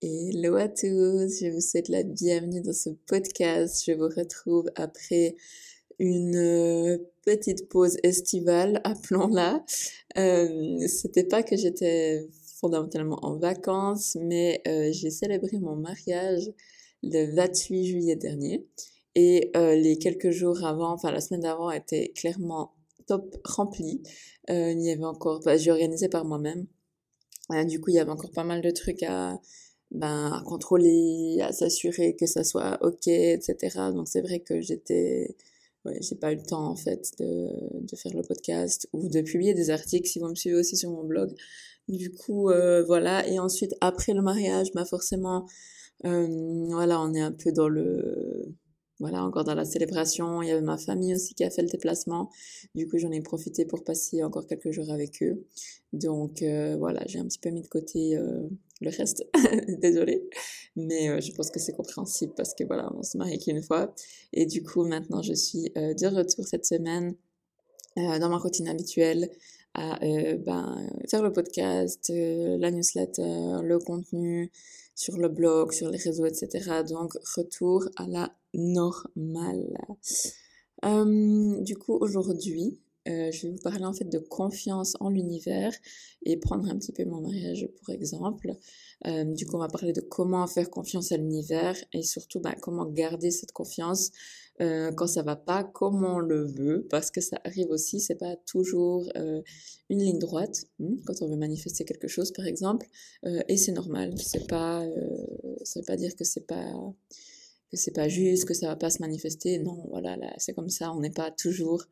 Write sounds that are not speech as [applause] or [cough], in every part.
Hello à tous, je vous souhaite la bienvenue dans ce podcast. Je vous retrouve après une euh, petite pause estivale, [laughs] appelons-la. Euh, C'était pas que j'étais fondamentalement en vacances, mais euh, j'ai célébré mon mariage le 28 juillet dernier. Et euh, les quelques jours avant, enfin la semaine d'avant, était clairement top rempli. Euh, il y avait encore, bah, j'ai organisé par moi-même. du coup, il y avait encore pas mal de trucs à ben, à contrôler, à s'assurer que ça soit ok, etc. Donc c'est vrai que j'étais, ouais, j'ai pas eu le temps en fait de, de faire le podcast ou de publier des articles si vous me suivez aussi sur mon blog. Du coup, euh, voilà. Et ensuite, après le mariage, bah forcément, euh, voilà, on est un peu dans le voilà, encore dans la célébration. Il y avait ma famille aussi qui a fait le déplacement. Du coup, j'en ai profité pour passer encore quelques jours avec eux. Donc euh, voilà, j'ai un petit peu mis de côté euh, le reste. [laughs] Désolée. Mais euh, je pense que c'est compréhensible parce que voilà, on se marie qu'une fois. Et du coup, maintenant, je suis euh, de retour cette semaine euh, dans ma routine habituelle à ben, faire le podcast, la newsletter, le contenu sur le blog, sur les réseaux, etc. Donc, retour à la normale. Euh, du coup, aujourd'hui, euh, je vais vous parler en fait de confiance en l'univers et prendre un petit peu mon mariage pour exemple. Euh, du coup, on va parler de comment faire confiance à l'univers et surtout bah, comment garder cette confiance euh, quand ça va pas comme on le veut, parce que ça arrive aussi, c'est pas toujours une ligne droite hein, quand on veut manifester quelque chose, par exemple, et c'est normal. C'est pas, ça veut pas dire que c'est pas que c'est pas juste, que ça va pas se manifester. Non, voilà, là, c'est comme ça. On n'est pas toujours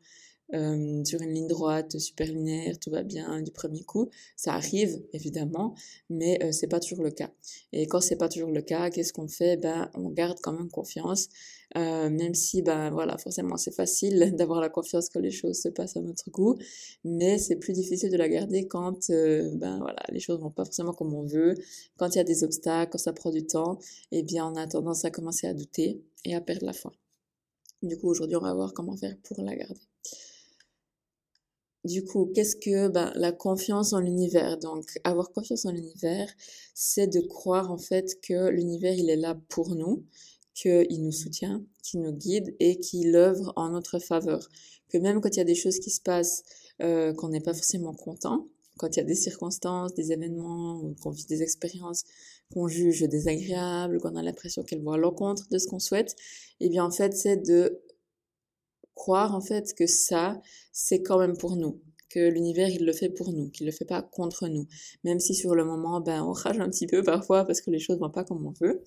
euh, sur une ligne droite, super linéaire, tout va bien du premier coup. Ça arrive, évidemment, mais euh, c'est pas toujours le cas. Et quand c'est pas toujours le cas, qu'est-ce qu'on fait? Ben, on garde quand même confiance, euh, même si, ben voilà, forcément, c'est facile [laughs] d'avoir la confiance que les choses se passent à notre goût, mais c'est plus difficile de la garder quand, euh, ben voilà, les choses vont pas forcément comme on veut, quand il y a des obstacles, quand ça prend du temps, eh bien, on a tendance à commencer à douter et à perdre la foi. Du coup, aujourd'hui, on va voir comment faire pour la garder. Du coup, qu'est-ce que ben, la confiance en l'univers? Donc, avoir confiance en l'univers, c'est de croire en fait que l'univers, il est là pour nous, qu'il nous soutient, qu'il nous guide et qu'il œuvre en notre faveur. Que même quand il y a des choses qui se passent euh, qu'on n'est pas forcément content, quand il y a des circonstances, des événements, qu'on vit des expériences qu'on juge désagréables, qu'on a l'impression qu'elles vont à l'encontre de ce qu'on souhaite, eh bien en fait, c'est de croire en fait que ça, c'est quand même pour nous, que l'univers il le fait pour nous, qu'il le fait pas contre nous, même si sur le moment ben on [laughs] rage un petit peu parfois parce que les choses vont pas comme on veut.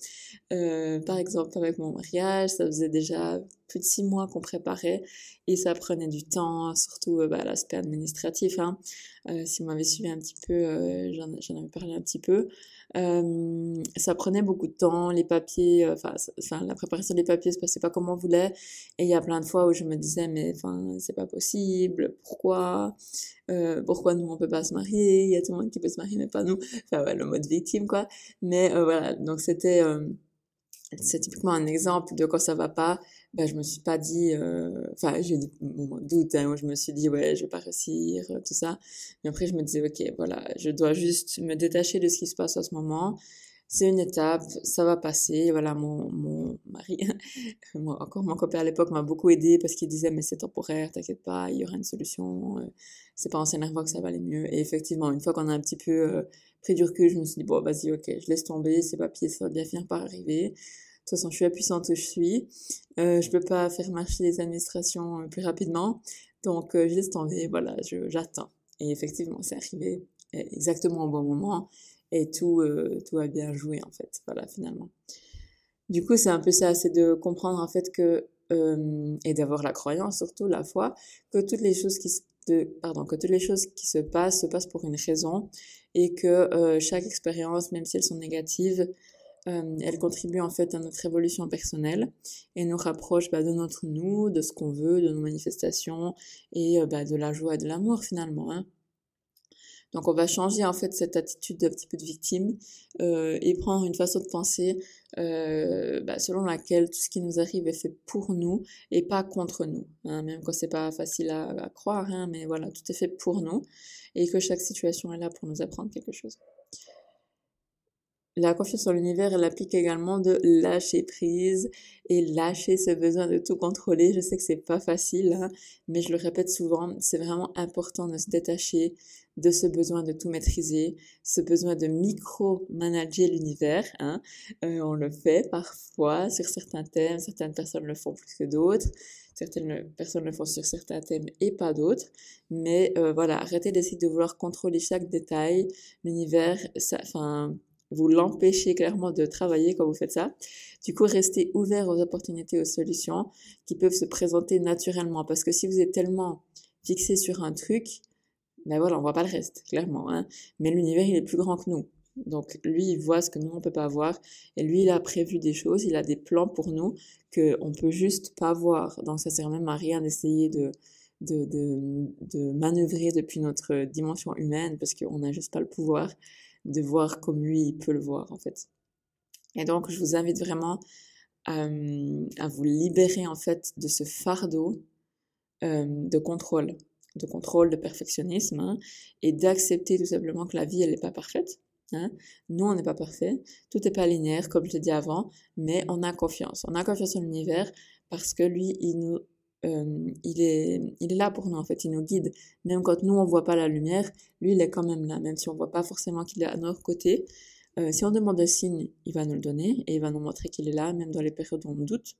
Euh, par exemple avec mon mariage, ça faisait déjà plus de six mois qu'on préparait et ça prenait du temps, surtout euh, bah, l'aspect administratif. Hein. Euh, si vous m'avez suivi un petit peu, euh, j'en avais parlé un petit peu. Ça prenait beaucoup de temps, les papiers, enfin, la préparation des papiers se passait pas comme on voulait, et il y a plein de fois où je me disais mais enfin c'est pas possible, pourquoi, pourquoi nous on peut pas se marier, il y a tout le monde qui peut se marier mais pas nous, enfin le mode victime quoi, mais voilà donc c'était c'est typiquement un exemple de quand ça va pas, ben je me suis pas dit, euh, enfin j'ai eu mon doute hein, où je me suis dit ouais je vais pas réussir tout ça, mais après je me disais ok voilà je dois juste me détacher de ce qui se passe à ce moment, c'est une étape, ça va passer, voilà mon mon mari, [laughs] encore mon copain à l'époque m'a beaucoup aidé parce qu'il disait mais c'est temporaire, t'inquiète pas, il y aura une solution, euh, c'est pas en s'énervant que ça va aller mieux, et effectivement une fois qu'on a un petit peu euh, pris du recul, je me suis dit bon vas-y ok je laisse tomber, ces papiers ça va bien finir par arriver. de toute façon, je suis la puissante où je suis. Euh, je peux pas faire marcher les administrations euh, plus rapidement. Donc, euh, je laisse. Voilà, j'attends. Et effectivement, c'est arrivé exactement au bon moment. Et tout, euh, tout a bien joué, en fait. Voilà, finalement. Du coup, c'est un peu ça. C'est de comprendre, en fait, que... Euh, et d'avoir la croyance, surtout la foi, que toutes les choses qui se pardon, que toutes les choses qui se passent se passent pour une raison et que euh, chaque expérience, même si elles sont négatives, euh, elle contribue en fait à notre évolution personnelle et nous rapproche bah, de notre nous, de ce qu'on veut, de nos manifestations et euh, bah, de la joie et de l'amour finalement. Hein. Donc on va changer en fait cette attitude d'un petit peu de victime euh, et prendre une façon de penser euh, bah, selon laquelle tout ce qui nous arrive est fait pour nous et pas contre nous. Hein, même quand c'est pas facile à, à croire, hein, mais voilà, tout est fait pour nous et que chaque situation est là pour nous apprendre quelque chose. La confiance en l'univers, elle applique également de lâcher prise et lâcher ce besoin de tout contrôler. Je sais que c'est pas facile, hein, mais je le répète souvent, c'est vraiment important de se détacher de ce besoin de tout maîtriser, ce besoin de micro-manager l'univers. Hein. Euh, on le fait parfois sur certains thèmes, certaines personnes le font plus que d'autres, certaines personnes le font sur certains thèmes et pas d'autres. Mais euh, voilà, arrêtez d'essayer de vouloir contrôler chaque détail. L'univers, enfin vous l'empêchez clairement de travailler quand vous faites ça. Du coup, restez ouvert aux opportunités, aux solutions qui peuvent se présenter naturellement. Parce que si vous êtes tellement fixé sur un truc, ben voilà, on voit pas le reste, clairement. Hein. Mais l'univers, il est plus grand que nous. Donc lui, il voit ce que nous, on peut pas voir. Et lui, il a prévu des choses, il a des plans pour nous que on peut juste pas voir. Donc ça sert même à rien d'essayer de, de, de, de manœuvrer depuis notre dimension humaine parce qu'on n'a juste pas le pouvoir de voir comme lui il peut le voir en fait. Et donc je vous invite vraiment euh, à vous libérer en fait de ce fardeau euh, de contrôle, de contrôle, de perfectionnisme, hein, et d'accepter tout simplement que la vie elle n'est pas parfaite. Hein. Nous on n'est pas parfait, tout n'est pas linéaire comme je l'ai dit avant, mais on a confiance, on a confiance en l'univers parce que lui il nous il, est, il est là pour nous en fait, il nous guide. Même quand nous on voit pas la lumière, lui il est quand même là, même si on voit pas forcément qu'il est à notre côté. Si on demande un signe, il va nous le donner et il va nous montrer qu'il est là, même dans les périodes où on doute.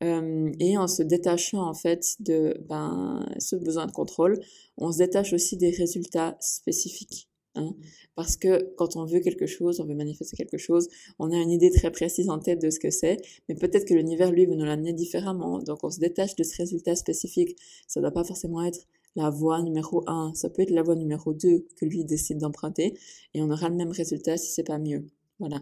Et en se détachant en fait de ben, ce besoin de contrôle, on se détache aussi des résultats spécifiques. Hein. Parce que quand on veut quelque chose, on veut manifester quelque chose, on a une idée très précise en tête de ce que c'est, mais peut-être que l'univers, lui, veut nous l'amener différemment. Donc on se détache de ce résultat spécifique. Ça ne doit pas forcément être la voie numéro 1, ça peut être la voie numéro 2 que lui décide d'emprunter, et on aura le même résultat si c'est pas mieux. Voilà.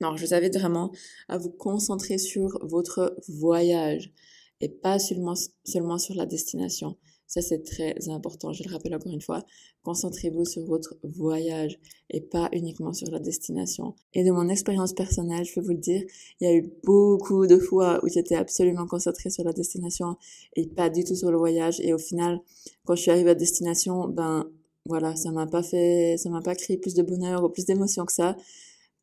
Alors je vous invite vraiment à vous concentrer sur votre voyage et pas seulement, seulement sur la destination. Ça, c'est très important. Je le rappelle encore une fois. Concentrez-vous sur votre voyage et pas uniquement sur la destination. Et de mon expérience personnelle, je peux vous le dire, il y a eu beaucoup de fois où j'étais absolument concentrée sur la destination et pas du tout sur le voyage. Et au final, quand je suis arrivée à destination, ben, voilà, ça m'a pas fait, ça m'a pas créé plus de bonheur ou plus d'émotion que ça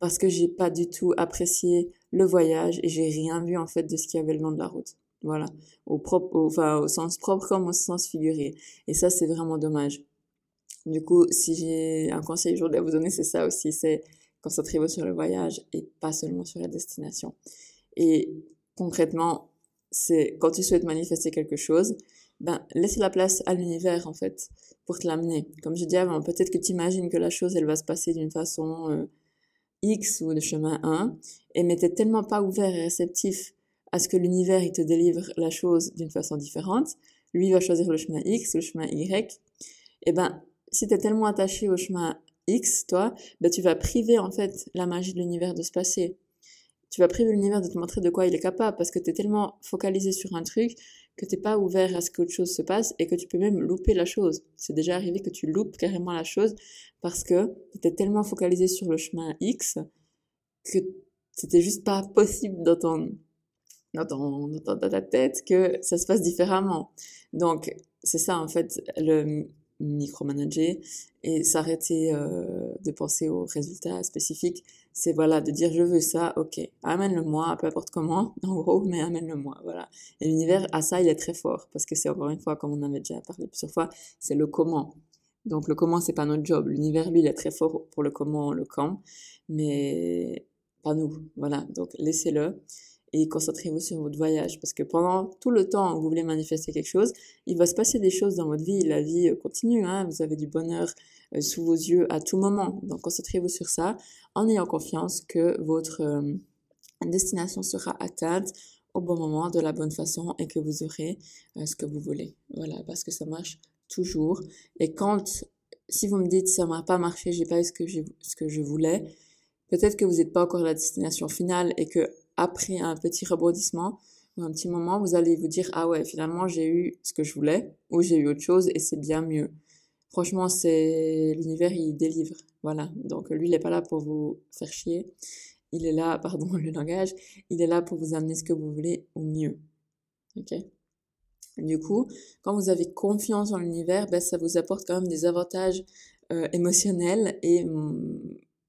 parce que j'ai pas du tout apprécié le voyage et j'ai rien vu en fait de ce qu'il y avait le long de la route. Voilà, au propre, enfin au sens propre comme au sens figuré. Et ça, c'est vraiment dommage. Du coup, si j'ai un conseil aujourd'hui à vous donner, c'est ça aussi, c'est concentrez-vous sur le voyage et pas seulement sur la destination. Et concrètement, c'est quand tu souhaites manifester quelque chose, ben laisse la place à l'univers en fait pour te l'amener. Comme je dis avant, peut-être que tu imagines que la chose elle va se passer d'une façon euh, X ou de chemin 1, et mais t'es tellement pas ouvert et réceptif à ce que l'univers il te délivre la chose d'une façon différente. Lui va choisir le chemin X, le chemin Y. Et eh ben si tu es tellement attaché au chemin X, toi, ben tu vas priver en fait la magie de l'univers de se passer. Tu vas priver l'univers de te montrer de quoi il est capable parce que tu es tellement focalisé sur un truc que t'es pas ouvert à ce qu'autre chose se passe et que tu peux même louper la chose. C'est déjà arrivé que tu loupes carrément la chose parce que tu étais tellement focalisé sur le chemin X que c'était juste pas possible dans ton dans, ta tête que ça se passe différemment. Donc, c'est ça, en fait, le micromanager et s'arrêter euh, de penser aux résultats spécifiques. C'est voilà, de dire je veux ça, ok, amène-le-moi, peu importe comment, [laughs] en gros, mais amène-le-moi, voilà. Et l'univers, à ça, il est très fort, parce que c'est encore une fois, comme on avait déjà parlé plusieurs fois, c'est le comment. Donc le comment, c'est pas notre job. L'univers, lui, il est très fort pour le comment, le quand, mais pas nous, voilà. Donc laissez-le et concentrez-vous sur votre voyage parce que pendant tout le temps où vous voulez manifester quelque chose, il va se passer des choses dans votre vie. La vie euh, continue, hein, vous avez du bonheur euh, sous vos yeux à tout moment. Donc concentrez-vous sur ça en ayant confiance que votre euh, destination sera atteinte au bon moment, de la bonne façon et que vous aurez ce que vous voulez. Voilà, parce que ça marche toujours. Et quand, si vous me dites ça m'a pas marché, j'ai pas eu ce que, ce que je voulais, peut-être que vous n'êtes pas encore à la destination finale et que après un petit rebondissement. Ou un petit moment, vous allez vous dire ah ouais finalement j'ai eu ce que je voulais ou j'ai eu autre chose et c'est bien mieux. Franchement c'est l'univers il délivre. Voilà. Donc lui il est pas là pour vous faire chier. Il est là [laughs] pardon le langage il est là pour vous amener ce que vous voulez au mieux. Ok? Du coup quand vous avez confiance en l'univers ben ça vous apporte quand même des avantages euh, émotionnels et hum,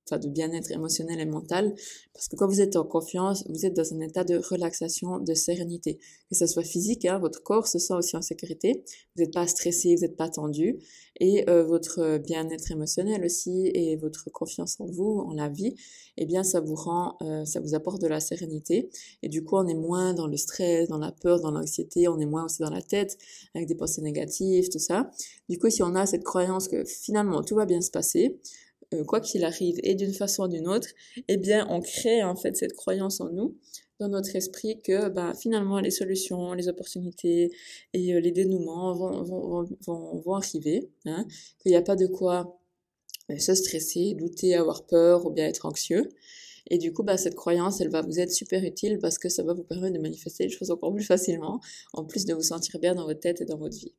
enfin de bien-être émotionnel et mental, parce que quand vous êtes en confiance, vous êtes dans un état de relaxation, de sérénité, que ce soit physique, hein, votre corps se sent aussi en sécurité, vous n'êtes pas stressé, vous n'êtes pas tendu, et euh, votre bien-être émotionnel aussi et votre confiance en vous, en la vie, eh bien ça vous rend, euh, ça vous apporte de la sérénité, et du coup on est moins dans le stress, dans la peur, dans l'anxiété, on est moins aussi dans la tête avec des pensées négatives, tout ça. Du coup si on a cette croyance que finalement tout va bien se passer, euh, quoi qu'il arrive, et d'une façon ou d'une autre, eh bien, on crée en fait cette croyance en nous, dans notre esprit, que bah, finalement les solutions, les opportunités et euh, les dénouements vont, vont, vont, vont arriver, hein, qu'il n'y a pas de quoi euh, se stresser, douter, avoir peur ou bien être anxieux. Et du coup, bah, cette croyance, elle va vous être super utile parce que ça va vous permettre de manifester les choses encore plus facilement, en plus de vous sentir bien dans votre tête et dans votre vie.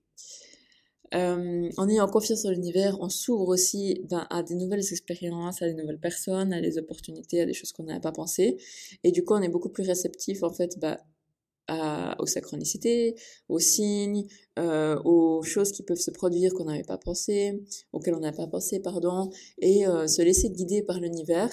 Euh, en ayant confiance en l'univers, on s'ouvre aussi ben, à des nouvelles expériences, à des nouvelles personnes, à des opportunités, à des choses qu'on n'avait pas pensé. Et du coup, on est beaucoup plus réceptif en fait bah, à, aux synchronicités, aux signes, euh, aux choses qui peuvent se produire qu'on n'avait pas pensé, auxquelles on n'a pas pensé, pardon, et euh, se laisser guider par l'univers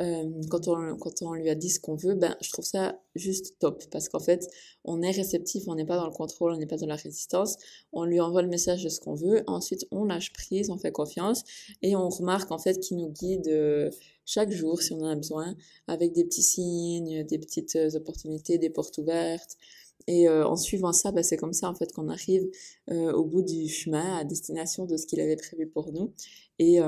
euh, quand, on, lui a dit ce qu'on veut, ben, je trouve ça juste top. Parce qu'en fait, on est réceptif, on n'est pas dans le contrôle, on n'est pas dans la résistance. On lui envoie le message de ce qu'on veut. Ensuite, on lâche prise, on fait confiance. Et on remarque en fait qu'il nous guide euh, chaque jour, si on en a besoin, avec des petits signes, des petites euh, opportunités, des portes ouvertes. Et en suivant ça, ben, c'est comme ça en fait qu'on arrive au bout du chemin, à destination de ce qu'il avait prévu pour nous. Et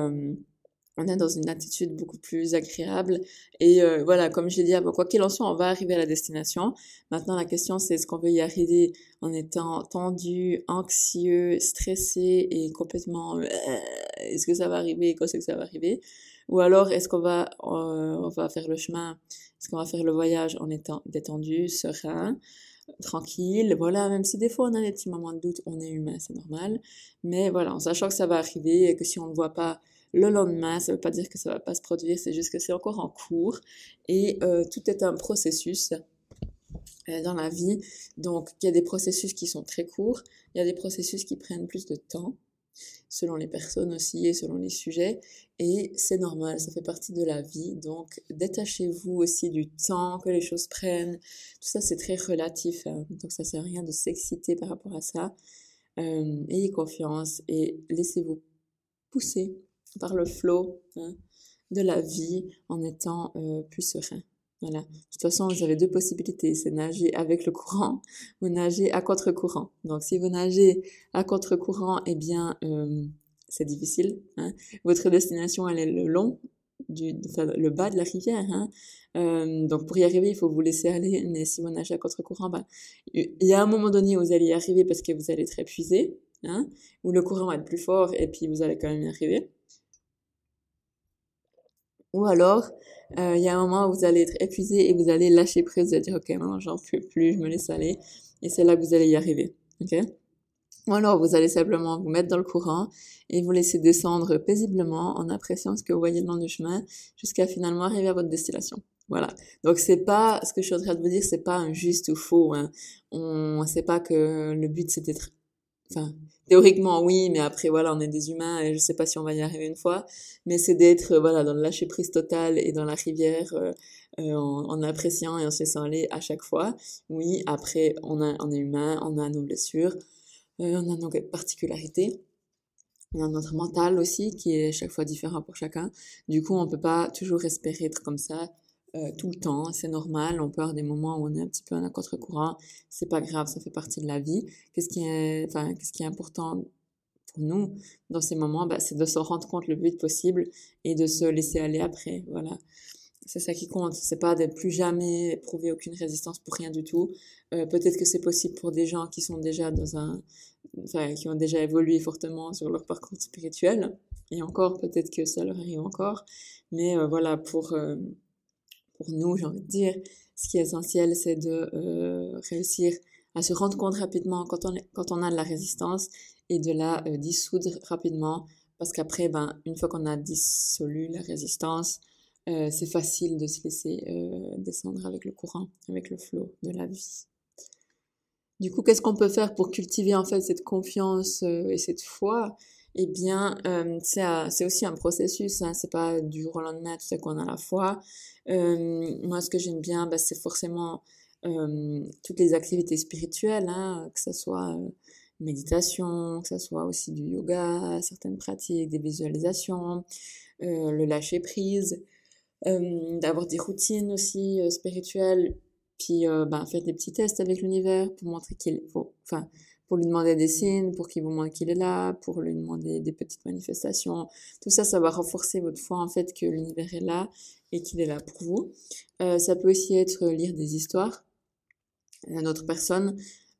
on est dans une attitude beaucoup plus agréable. Et euh, voilà, comme j'ai dit, quoi qu'il en soit, on va arriver à la destination. Maintenant, la question, c'est est-ce qu'on veut y arriver en étant tendu, anxieux, stressé et complètement... Euh, est-ce que ça va arriver? Quand c'est que ça va arriver? Ou alors, est-ce qu'on va, euh, on va faire le chemin? Est-ce qu'on va faire le voyage en étant détendu, serein tranquille, voilà, même si des fois on a des petits moments de doute, on est humain, c'est normal, mais voilà, en sachant que ça va arriver et que si on ne le voit pas le lendemain. Ça ne veut pas dire que ça va pas se produire, c'est juste que c'est encore en cours. Et euh, tout est un processus euh, dans la vie. Donc, il y a des processus qui sont très courts, il y a des processus qui prennent plus de temps, selon les personnes aussi et selon les sujets. Et c'est normal, ça fait partie de la vie. Donc, détachez-vous aussi du temps que les choses prennent. Tout ça, c'est très relatif. Hein. Donc, ça sert à rien de s'exciter par rapport à ça. Euh, ayez confiance et laissez-vous pousser par le flot hein, de la vie en étant euh, plus serein. Voilà. De toute façon, vous avez deux possibilités, c'est nager avec le courant [laughs] ou nager à contre-courant. Donc, si vous nagez à contre-courant, eh bien, euh, c'est difficile. Hein. Votre destination, elle est le long, du, enfin, le bas de la rivière. Hein. Euh, donc, pour y arriver, il faut vous laisser aller. Mais si vous nagez à contre-courant, ben, il y a un moment donné où vous allez y arriver parce que vous allez être épuisé, hein, où le courant va être plus fort et puis vous allez quand même y arriver. Ou alors, euh, il y a un moment où vous allez être épuisé et vous allez lâcher prise, vous allez dire, ok, maintenant j'en peux plus, je me laisse aller. Et c'est là que vous allez y arriver. Ok? Ou alors, vous allez simplement vous mettre dans le courant et vous laisser descendre paisiblement en appréciant ce que vous voyez le long du chemin jusqu'à finalement arriver à votre destination. Voilà. Donc c'est pas ce que je suis en train de vous dire, c'est pas un juste ou faux. Hein. On sait pas que le but c'est d'être Enfin, théoriquement oui, mais après voilà, on est des humains et je sais pas si on va y arriver une fois. Mais c'est d'être euh, voilà dans le lâcher prise total et dans la rivière euh, euh, en, en, appréciant et en se laissant aller à chaque fois. Oui, après on a on est humain, on a nos blessures, on a nos particularités. On a notre mental aussi qui est chaque fois différent pour chacun. Du coup, on peut pas toujours espérer être comme ça euh, tout le temps, c'est normal, on peut avoir des moments où on est un petit peu en contre-courant, c'est pas grave, ça fait partie de la vie. Qu'est-ce qui est, enfin, qu'est-ce qui est important pour nous dans ces moments, bah, c'est de se rendre compte le plus vite possible et de se laisser aller après, voilà. C'est ça qui compte, c'est pas de plus jamais éprouver aucune résistance pour rien du tout. Euh, peut-être que c'est possible pour des gens qui sont déjà dans un, enfin, qui ont déjà évolué fortement sur leur parcours spirituel, et encore, peut-être que ça leur arrive encore, mais euh, voilà, pour, pour nous, j'ai envie de dire, ce qui est essentiel, c'est de euh, réussir à se rendre compte rapidement quand on, a de la résistance et de la euh, dissoudre rapidement. Parce qu'après, ben, une fois qu'on a dissolu la résistance, euh, c'est facile de se laisser descendre avec le courant, avec le flot de la vie. Du coup, qu'est-ce qu'on peut faire pour cultiver en fait cette confiance et cette foi? Eh bien, euh, c'est aussi un processus, hein, c'est pas du jour au lendemain, tout à qu'on a la foi. Euh, moi, ce que j'aime bien, bah, c'est forcément euh, toutes les activités spirituelles, hein, que ce soit euh, méditation, que ce soit aussi du yoga, certaines pratiques, des visualisations, le lâcher prise, d'avoir des routines aussi spirituelles, puis ben, faire des petits tests avec l'univers pour montrer qu'il faut, enfin, pour lui demander des signes, pour qu'il vous montre qu'il est là, pour lui demander des petites manifestations. Tout ça, ça va renforcer votre foi en fait que l'univers est là et qu'il est là pour vous. Euh, ça peut aussi être lire des histoires à d'autres personnes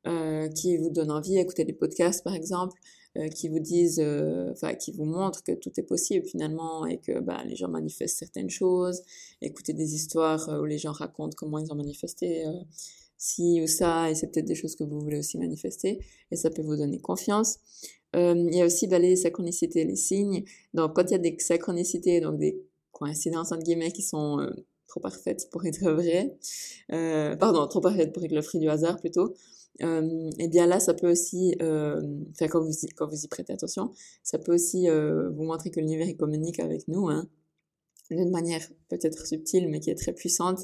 euh, qui vous donnent envie, écouter des podcasts par exemple, euh, qui vous disent, euh, enfin qui vous montrent que tout est possible finalement et que bah, les gens manifestent certaines choses. Écouter des histoires où les gens racontent comment ils ont manifesté si ou ça, et c'est peut-être des choses que vous voulez aussi manifester, et ça peut vous donner confiance. Euh, il y a aussi bah, les synchronicités, les signes. Donc quand il y a des synchronicités, donc des coïncidences entre guillemets qui sont euh, trop parfaites pour être vraies, euh, pardon, trop parfaites pour être le fruit du hasard plutôt, euh, et bien là, ça peut aussi, euh, quand vous y, quand vous y prêtez attention, ça peut aussi euh, vous montrer que l'univers communique avec nous, hein, d'une manière peut-être subtile mais qui est très puissante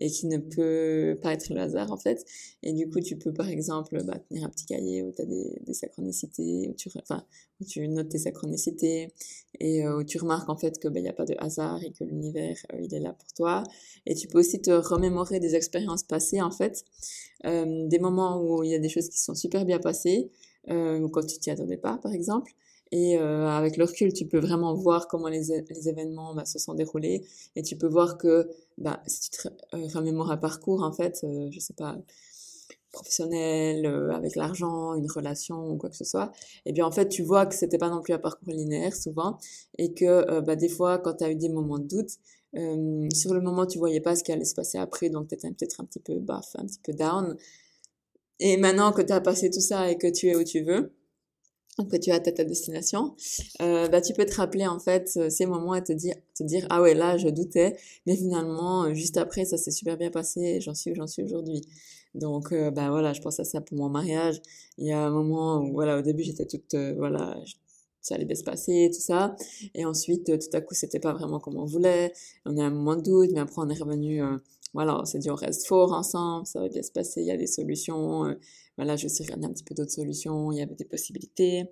et qui ne peut pas être le hasard en fait. Et du coup, tu peux par exemple bah, tenir un petit cahier où tu des, synchronicités, où tu, enfin, où tu notes tes synchronicités et euh, où tu remarques en fait que il bah, n'y a pas de hasard et que l'univers euh, il est là pour toi. Et tu peux aussi te remémorer des expériences passées en fait, euh, des moments où il y a des choses qui sont super bien passées, euh, quand tu t'y attendais pas par exemple et euh, avec le recul, tu peux vraiment voir comment les, les événements bah, se sont déroulés. Et tu peux voir que bah, si tu te euh, remémores un parcours, en fait, euh, je sais pas, professionnel, euh, avec l'argent, une relation ou quoi que ce soit, et eh bien en fait, tu vois que c'était pas non plus un parcours linéaire souvent. Et que euh, bah, des fois, quand tu as eu des moments de doute, sur le moment, tu voyais pas ce qui allait se passer après. Donc, tu étais peut-être un petit peu baf, un petit peu down. Et maintenant que tu as passé tout ça et que tu es où tu veux, que tu as à ta destination, euh, bah, tu peux te rappeler en fait euh, ces moments et te dire, te dire ah ouais là je doutais, mais finalement euh, juste après ça s'est super bien passé j'en suis où j'en suis aujourd'hui. Donc euh, bah voilà, je pense à ça pour mon mariage. Il y a un moment où voilà au début j'étais toute voilà ça allait bien se passer tout ça et ensuite tout à coup c'était pas vraiment comme on voulait. On a un moment de doute, mais après on est revenu voilà on s'est dit on reste fort ensemble, ça va bien se passer, il y a des solutions voilà, je suis regarder un petit peu d'autres solutions, il y avait des possibilités.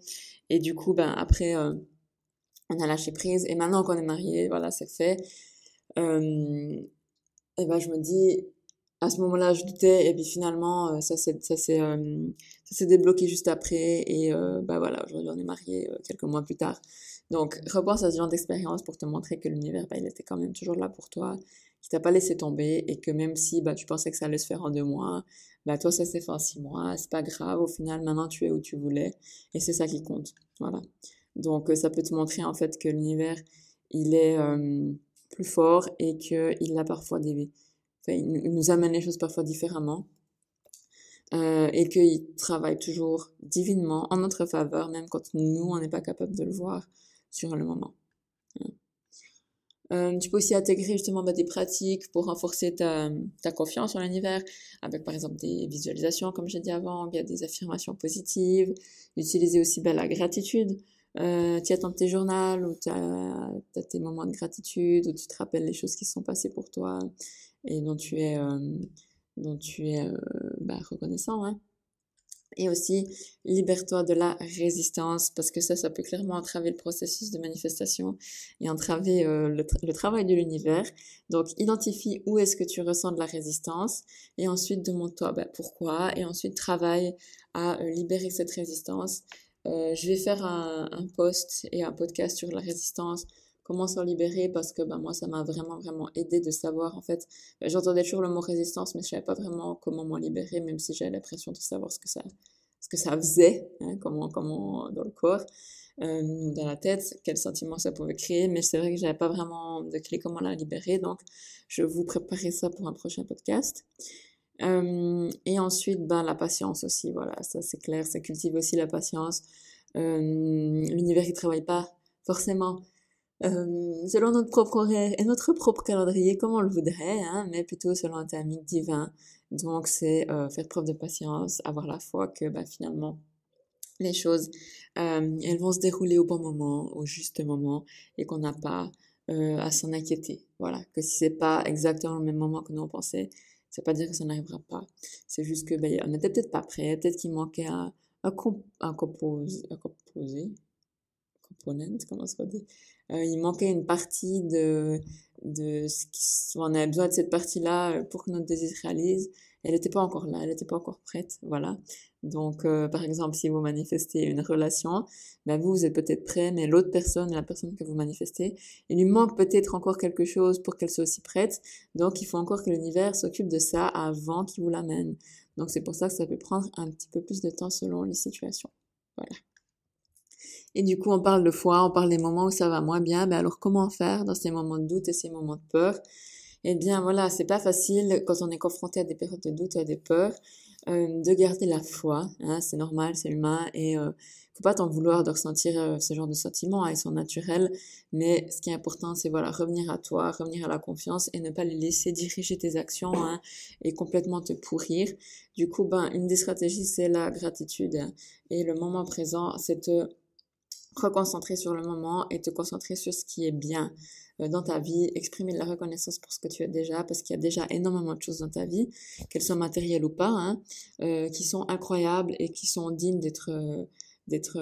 Et du coup, ben après, euh, on a lâché prise. Et maintenant qu'on est mariés, voilà, c'est fait. Euh, et ben je me dis, à ce moment-là, je doutais. Et puis finalement, euh, ça s'est euh, débloqué juste après. Et euh, ben voilà, aujourd'hui, on est mariés quelques mois plus tard. Donc, repense à ce genre d'expérience pour te montrer que l'univers, ben, il était quand même toujours là pour toi, qu'il t'a pas laissé tomber et que même si bah, tu pensais que ça allait se faire en deux mois, bah toi ça s'est fait en six mois, c'est pas grave, au final maintenant tu es où tu voulais et c'est ça qui compte, voilà. Donc euh, ça peut te montrer en fait que l'univers il est euh, plus fort et que il a parfois des, enfin, il nous amène les choses parfois différemment euh, et qu'il travaille toujours divinement en notre faveur même quand nous on n'est pas capable de le voir sur le moment. Euh, tu peux aussi intégrer justement bah, des pratiques pour renforcer ta, ta confiance en l'univers, avec par exemple des visualisations, comme j'ai dit avant, il y des affirmations positives, utiliser aussi bah, la gratitude. Euh, tu attends tes journaux où tu as, tes moments de gratitude, où tu te rappelles les choses qui sont passées pour toi et dont tu es, euh, dont tu es euh, bah, reconnaissant. Hein et aussi libère-toi de la résistance parce que ça ça peut clairement entraver le processus de manifestation et entraver euh, le, travail de l'univers. Donc identifie où est-ce que tu ressens de la résistance et ensuite demande-toi bah, pourquoi et ensuite travaille à euh, libérer cette résistance. Euh, je vais faire un, un post et un podcast sur la résistance comment s'en libérer parce que ben moi ça m'a vraiment vraiment aidé de savoir en fait ben, j'entendais toujours le mot résistance mais je savais pas vraiment comment m'en libérer même si j'avais l'impression de savoir ce que ça ce que ça faisait hein, comment comment dans le corps euh, dans la tête quel sentiment ça pouvait créer. Mais c'est vrai que j'avais pas vraiment de clé comment la libérer donc je vous préparer ça pour un prochain podcast. Euh, et ensuite ben la patience aussi voilà ça c'est clair ça cultive aussi la patience. Euh, l'univers il travaille pas forcément euh, selon notre propre horaire et notre propre calendrier comme on le voudrait, hein, mais plutôt selon un timing divin. Donc c'est euh, faire preuve de patience, avoir la foi que bah, finalement les choses, elles vont se dérouler au bon moment, au juste moment, et qu'on n'a pas à s'en inquiéter. Voilà, que si c'est pas exactement le même moment que nous on pensait, veut pas dire que ça n'arrivera pas. C'est juste que ben, on n'était peut-être pas prêt, peut-être qu'il manquait un composé, comment dit euh, Il manquait une partie de, de ce qui, on avait besoin de cette partie-là pour que notre désir se réalise. Elle n'était pas encore là, elle n'était pas encore prête, voilà. Donc, euh, par exemple, si vous manifestez une relation, ben vous, vous êtes peut-être prêt, mais l'autre personne, la personne que vous manifestez, il lui manque peut-être encore quelque chose pour qu'elle soit aussi prête. Donc, il faut encore que l'univers s'occupe de ça avant qu'il vous l'amène. Donc, c'est pour ça que ça peut prendre un petit peu plus de temps selon les situations. Voilà. Et du coup, on parle de foi, on parle des moments où ça va moins bien. Mais alors, comment faire dans ces moments de doute et ces moments de peur? Eh bien, voilà, c'est pas facile quand on est confronté à des périodes de doute ou à des peurs. Euh, de garder la foi, hein, c'est normal, c'est humain, et euh, faut pas t'en vouloir de ressentir euh, ce genre de sentiments, hein, ils sont naturels, mais ce qui est important, c'est voilà, revenir à toi, revenir à la confiance et ne pas les laisser diriger tes actions hein, et complètement te pourrir. Du coup, ben, une des stratégies, c'est la gratitude, et le moment présent, c'est te reconcentrer sur le moment et te concentrer sur ce qui est bien. Euh, dans ta vie, exprimer de la reconnaissance pour ce que tu as déjà, parce qu'il y a déjà énormément de choses dans ta vie, qu'elles soient matérielles ou pas, hein, euh, qui sont incroyables et qui sont dignes d'être euh, d'être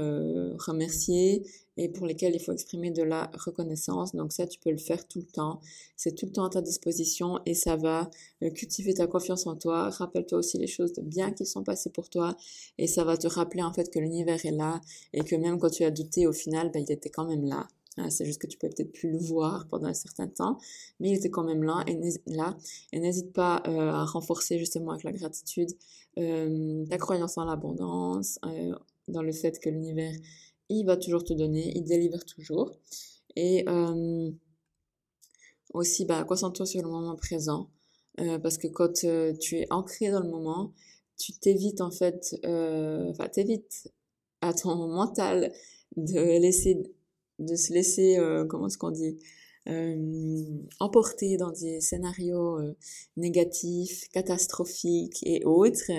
remerciées et pour lesquelles il faut exprimer de la reconnaissance. Donc ça, tu peux le faire tout le temps. C'est tout le temps à ta disposition et ça va cultiver ta confiance en toi. Rappelle-toi aussi les choses de bien qui sont passées pour toi et ça va te rappeler en fait que l'univers est là et que même quand tu as douté, au final, ben, il était quand même là. Hein, c'est juste que tu peux peut-être plus le voir pendant un certain temps, mais il était quand même là et n'hésite pas euh, à renforcer justement avec la gratitude euh, ta croyance en l'abondance, euh, dans le fait que l'univers, il va toujours te donner, il délivre toujours. Et aussi, bah, concentre-toi sur le moment présent, parce que quand tu es ancré dans le moment, tu t'évites en fait, enfin t'évites à ton [laughs] mental de laisser de se laisser, euh, comment est-ce qu'on dit, euh, emporter dans des scénarios euh, négatifs, catastrophiques et autres,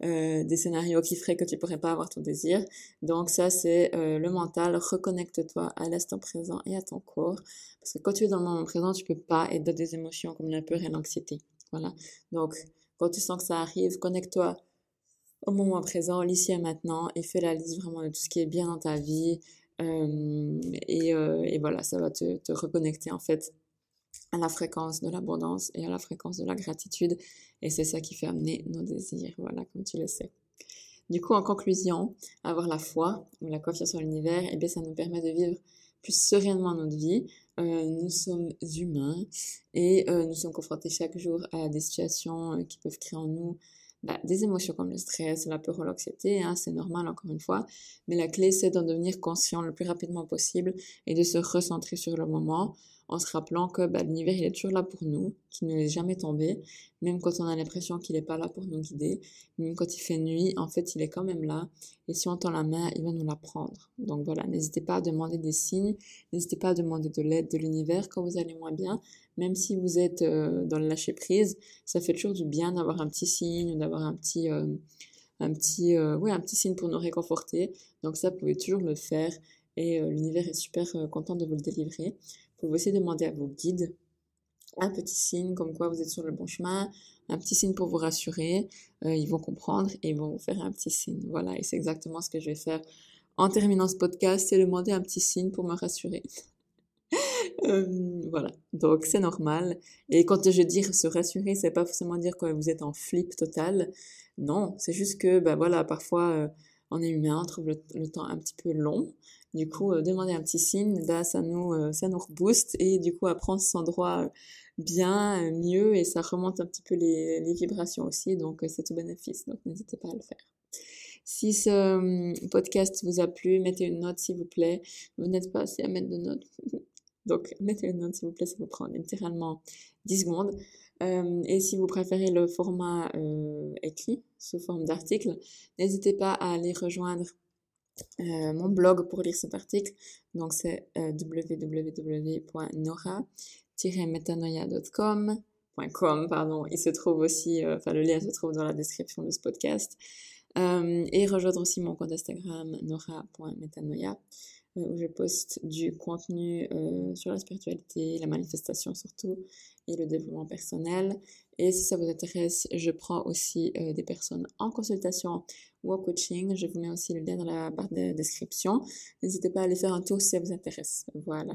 des scénarios qui feraient que tu pourrais pas avoir ton désir. Donc ça, c'est le mental. Reconnecte-toi à l'instant présent et à ton corps. Parce que quand tu es dans le moment présent, tu peux pas être dans des émotions comme la peur et l'anxiété. Voilà. Donc, quand tu sens que ça arrive, connecte-toi au moment présent, l'ici et maintenant, et fais la liste vraiment de tout ce qui est bien dans ta vie, euh, et, euh, et, voilà, ça va te, te, reconnecter en fait à la fréquence de l'abondance et à la fréquence de la gratitude. Et c'est ça qui fait amener nos désirs, voilà, comme tu le sais. Du coup, en conclusion, avoir la foi ou la confiance en l'univers, eh bien, ça nous permet de vivre plus sereinement notre vie. Euh, nous sommes humains et euh, nous sommes confrontés chaque jour à des situations qui peuvent créer en nous bah, des émotions comme le stress, la peur ou l'anxiété, hein, c'est normal encore une fois, mais la clé c'est d'en devenir conscient le plus rapidement possible et de se recentrer sur le moment en se rappelant que bah, l'univers il est toujours là pour nous, qu'il ne est jamais tombé, même quand on a l'impression qu'il n'est pas là pour nous guider, même quand il fait nuit, en fait il est quand même là, et si on tend la main, il va nous la prendre. Donc voilà, n'hésitez pas à demander des signes, n'hésitez pas à demander de l'aide de l'univers quand vous allez moins bien, même si vous êtes euh, dans le lâcher prise, ça fait toujours du bien d'avoir un petit signe, d'avoir un petit... Euh, un petit, euh, un petit signe pour nous réconforter. Donc ça, vous pouvez toujours le faire et l'univers est super content de vous le délivrer. Vous pouvez aussi demander à vos guides un petit signe comme quoi vous êtes sur le bon chemin, un petit signe pour vous rassurer. Euh, ils vont comprendre et ils vont vous faire un petit signe. Voilà, et c'est exactement ce que je vais faire en terminant ce podcast, c'est demander un petit signe pour me rassurer. [laughs] Euh, voilà, donc c'est normal. Et quand je dis se rassurer, c'est pas forcément dire que vous êtes en flip total. Non, c'est juste que, bah voilà, parfois euh, on est humain, on trouve le, temps un petit peu long. Du coup, euh, demander un petit signe, bah, ça nous, euh, ça nous rebooste et du coup, après, on se sent droit bien, mieux et ça remonte un petit peu les, les vibrations aussi. Donc, euh, c'est tout bénéfice. Donc, n'hésitez pas à le faire. Si ce hum, podcast vous a plu, mettez une note s'il vous plaît. Vous n'êtes pas assez à mettre de notes. [laughs] Donc, mettez une note s'il vous plaît, ça vous prend littéralement 10 secondes. Euh, et si vous préférez le format euh, écrit, sous forme d'article, n'hésitez pas à aller rejoindre euh, mon blog pour lire cet article. Donc c'est www.nora-metanoia.com. pardon. Il se trouve aussi, enfin le lien se trouve dans la description de ce podcast. Euh, et rejoindre aussi mon compte Instagram nora.metanoia où je poste du contenu sur la spiritualité, la manifestation surtout, et le développement personnel. Et si ça vous intéresse, je prends aussi des personnes en consultation ou en coaching. Je vous mets aussi le lien dans la barre de description. N'hésitez pas à aller faire un tour si ça vous intéresse. Voilà.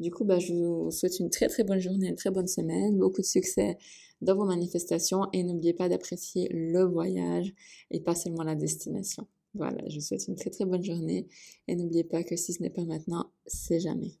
Du coup, bah, je vous souhaite une très très bonne journée, une très bonne semaine, beaucoup de succès dans vos manifestations et n'oubliez pas d'apprécier le voyage et pas seulement la destination. Voilà, je vous souhaite une très très bonne journée et n'oubliez pas que si ce n'est pas maintenant, c'est jamais.